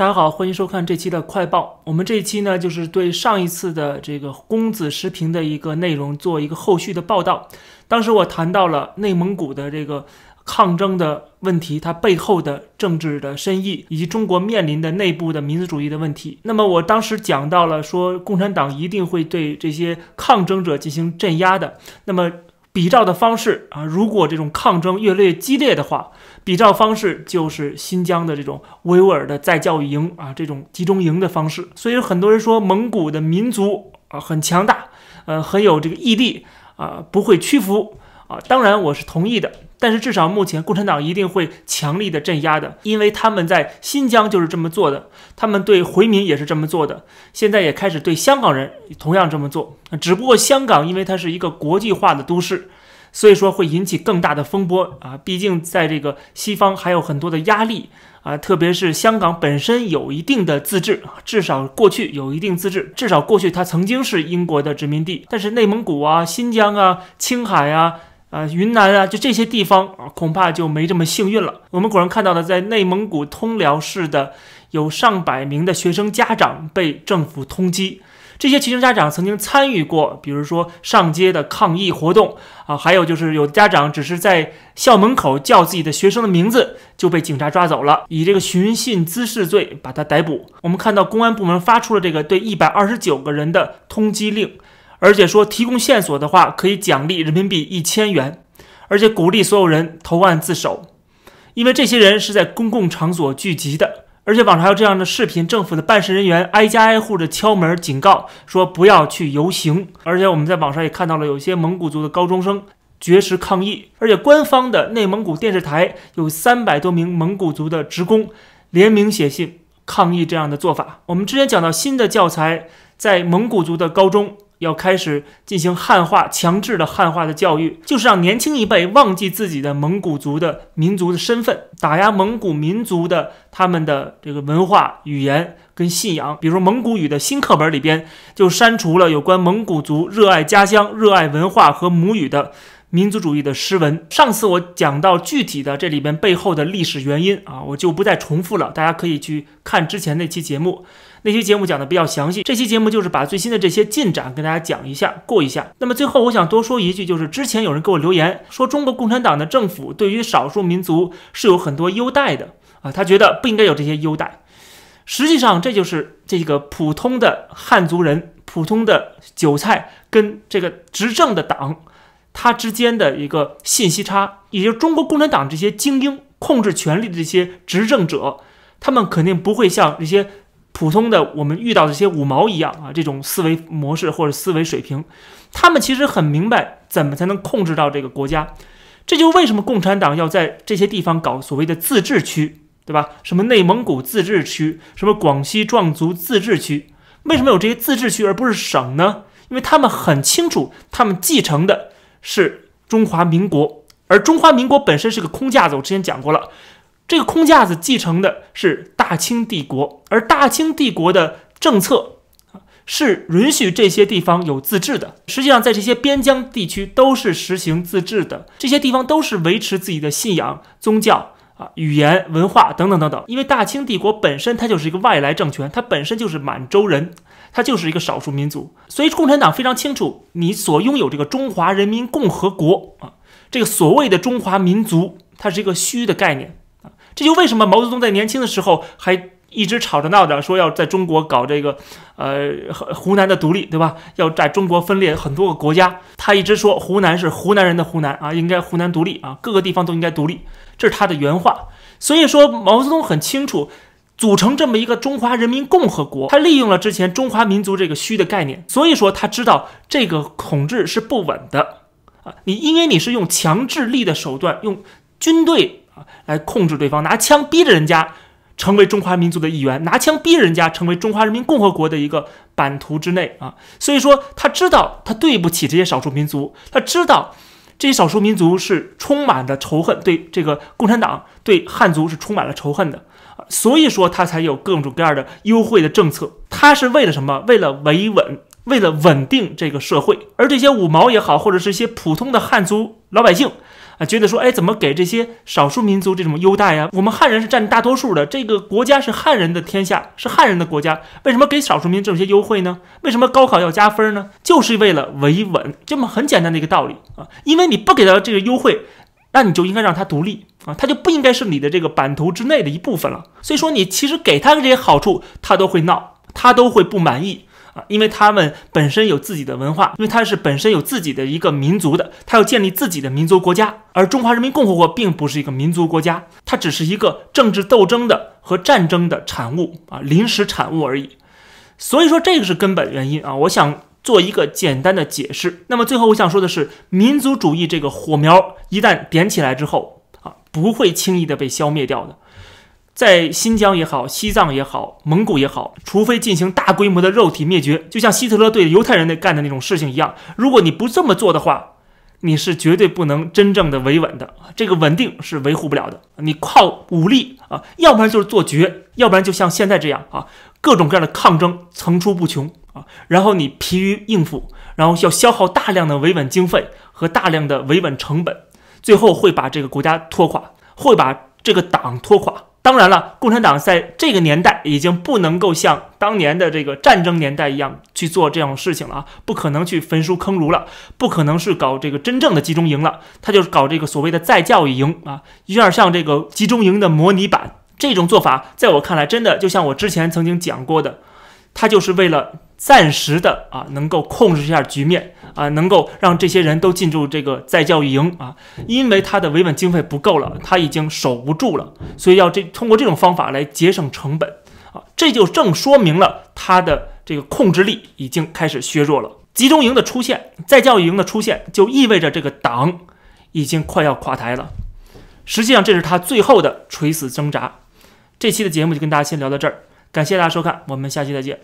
大家好，欢迎收看这期的快报。我们这一期呢，就是对上一次的这个公子时评的一个内容做一个后续的报道。当时我谈到了内蒙古的这个抗争的问题，它背后的政治的深意，以及中国面临的内部的民族主义的问题。那么我当时讲到了说，共产党一定会对这些抗争者进行镇压的。那么比照的方式啊，如果这种抗争越来越激烈的话，比照方式就是新疆的这种维吾尔的再教育营啊，这种集中营的方式。所以很多人说蒙古的民族啊很强大，呃很有这个毅力啊，不会屈服啊。当然我是同意的。但是至少目前，共产党一定会强力的镇压的，因为他们在新疆就是这么做的，他们对回民也是这么做的，现在也开始对香港人同样这么做。只不过香港因为它是一个国际化的都市，所以说会引起更大的风波啊。毕竟在这个西方还有很多的压力啊，特别是香港本身有一定的自治，至少过去有一定自治，至少过去它曾经是英国的殖民地。但是内蒙古啊、新疆啊、青海啊。啊，云南啊，就这些地方啊，恐怕就没这么幸运了。我们果然看到的，在内蒙古通辽市的有上百名的学生家长被政府通缉。这些学生家长曾经参与过，比如说上街的抗议活动啊，还有就是有家长只是在校门口叫自己的学生的名字，就被警察抓走了，以这个寻衅滋事罪把他逮捕。我们看到公安部门发出了这个对一百二十九个人的通缉令。而且说提供线索的话，可以奖励人民币一千元，而且鼓励所有人投案自首，因为这些人是在公共场所聚集的。而且网上还有这样的视频，政府的办事人员挨家挨户的敲门警告，说不要去游行。而且我们在网上也看到了有些蒙古族的高中生绝食抗议，而且官方的内蒙古电视台有三百多名蒙古族的职工联名写信抗议这样的做法。我们之前讲到新的教材在蒙古族的高中。要开始进行汉化，强制的汉化的教育，就是让年轻一辈忘记自己的蒙古族的民族的身份，打压蒙古民族的他们的这个文化、语言跟信仰。比如蒙古语的新课本里边就删除了有关蒙古族热爱家乡、热爱文化和母语的民族主义的诗文。上次我讲到具体的这里边背后的历史原因啊，我就不再重复了，大家可以去看之前那期节目。那期节目讲的比较详细，这期节目就是把最新的这些进展跟大家讲一下，过一下。那么最后我想多说一句，就是之前有人给我留言说，中国共产党的政府对于少数民族是有很多优待的啊，他觉得不应该有这些优待。实际上，这就是这个普通的汉族人、普通的韭菜跟这个执政的党，他之间的一个信息差，也就是中国共产党这些精英控制权力的这些执政者，他们肯定不会像这些。普通的我们遇到的这些五毛一样啊，这种思维模式或者思维水平，他们其实很明白怎么才能控制到这个国家。这就为什么共产党要在这些地方搞所谓的自治区，对吧？什么内蒙古自治区，什么广西壮族自治区，为什么有这些自治区而不是省呢？因为他们很清楚，他们继承的是中华民国，而中华民国本身是个空架子。我之前讲过了。这个空架子继承的是大清帝国，而大清帝国的政策是允许这些地方有自治的。实际上，在这些边疆地区都是实行自治的，这些地方都是维持自己的信仰、宗教啊、语言、文化等等等等。因为大清帝国本身它就是一个外来政权，它本身就是满洲人，它就是一个少数民族，所以共产党非常清楚，你所拥有这个中华人民共和国啊，这个所谓的中华民族，它是一个虚的概念啊。这就为什么毛泽东在年轻的时候还一直吵着闹着说要在中国搞这个，呃，湖南的独立，对吧？要在中国分裂很多个国家。他一直说湖南是湖南人的湖南啊，应该湖南独立啊，各个地方都应该独立，这是他的原话。所以说毛泽东很清楚，组成这么一个中华人民共和国，他利用了之前中华民族这个虚的概念，所以说他知道这个统治是不稳的啊。你因为你是用强制力的手段，用军队啊。来控制对方，拿枪逼着人家成为中华民族的一员，拿枪逼人家成为中华人民共和国的一个版图之内啊！所以说，他知道他对不起这些少数民族，他知道这些少数民族是充满了仇恨，对这个共产党、对汉族是充满了仇恨的！所以说，他才有各种各样的优惠的政策。他是为了什么？为了维稳，为了稳定这个社会。而这些五毛也好，或者是一些普通的汉族老百姓。啊，觉得说，哎，怎么给这些少数民族这种优待呀？我们汉人是占大多数的，这个国家是汉人的天下，是汉人的国家，为什么给少数民族这些优惠呢？为什么高考要加分呢？就是为了维稳，这么很简单的一个道理啊！因为你不给他这个优惠，那你就应该让他独立啊，他就不应该是你的这个版图之内的一部分了。所以说，你其实给他的这些好处，他都会闹，他都会不满意。因为他们本身有自己的文化，因为他是本身有自己的一个民族的，他要建立自己的民族国家。而中华人民共和国并不是一个民族国家，它只是一个政治斗争的和战争的产物啊，临时产物而已。所以说这个是根本原因啊，我想做一个简单的解释。那么最后我想说的是，民族主义这个火苗一旦点起来之后啊，不会轻易的被消灭掉的。在新疆也好，西藏也好，蒙古也好，除非进行大规模的肉体灭绝，就像希特勒对犹太人那干的那种事情一样，如果你不这么做的话，你是绝对不能真正的维稳的，这个稳定是维护不了的。你靠武力啊，要不然就是做绝，要不然就像现在这样啊，各种各样的抗争层出不穷啊，然后你疲于应付，然后要消耗大量的维稳经费和大量的维稳成本，最后会把这个国家拖垮，会把这个党拖垮。当然了，共产党在这个年代已经不能够像当年的这个战争年代一样去做这样的事情了啊，不可能去焚书坑儒了，不可能是搞这个真正的集中营了，他就是搞这个所谓的再教育营啊，有点像这个集中营的模拟版。这种做法，在我看来，真的就像我之前曾经讲过的，他就是为了。暂时的啊，能够控制一下局面啊，能够让这些人都进入这个再教育营啊，因为他的维稳经费不够了，他已经守不住了，所以要这通过这种方法来节省成本啊，这就正说明了他的这个控制力已经开始削弱了。集中营的出现，再教育营的出现，就意味着这个党已经快要垮台了。实际上，这是他最后的垂死挣扎。这期的节目就跟大家先聊到这儿，感谢大家收看，我们下期再见。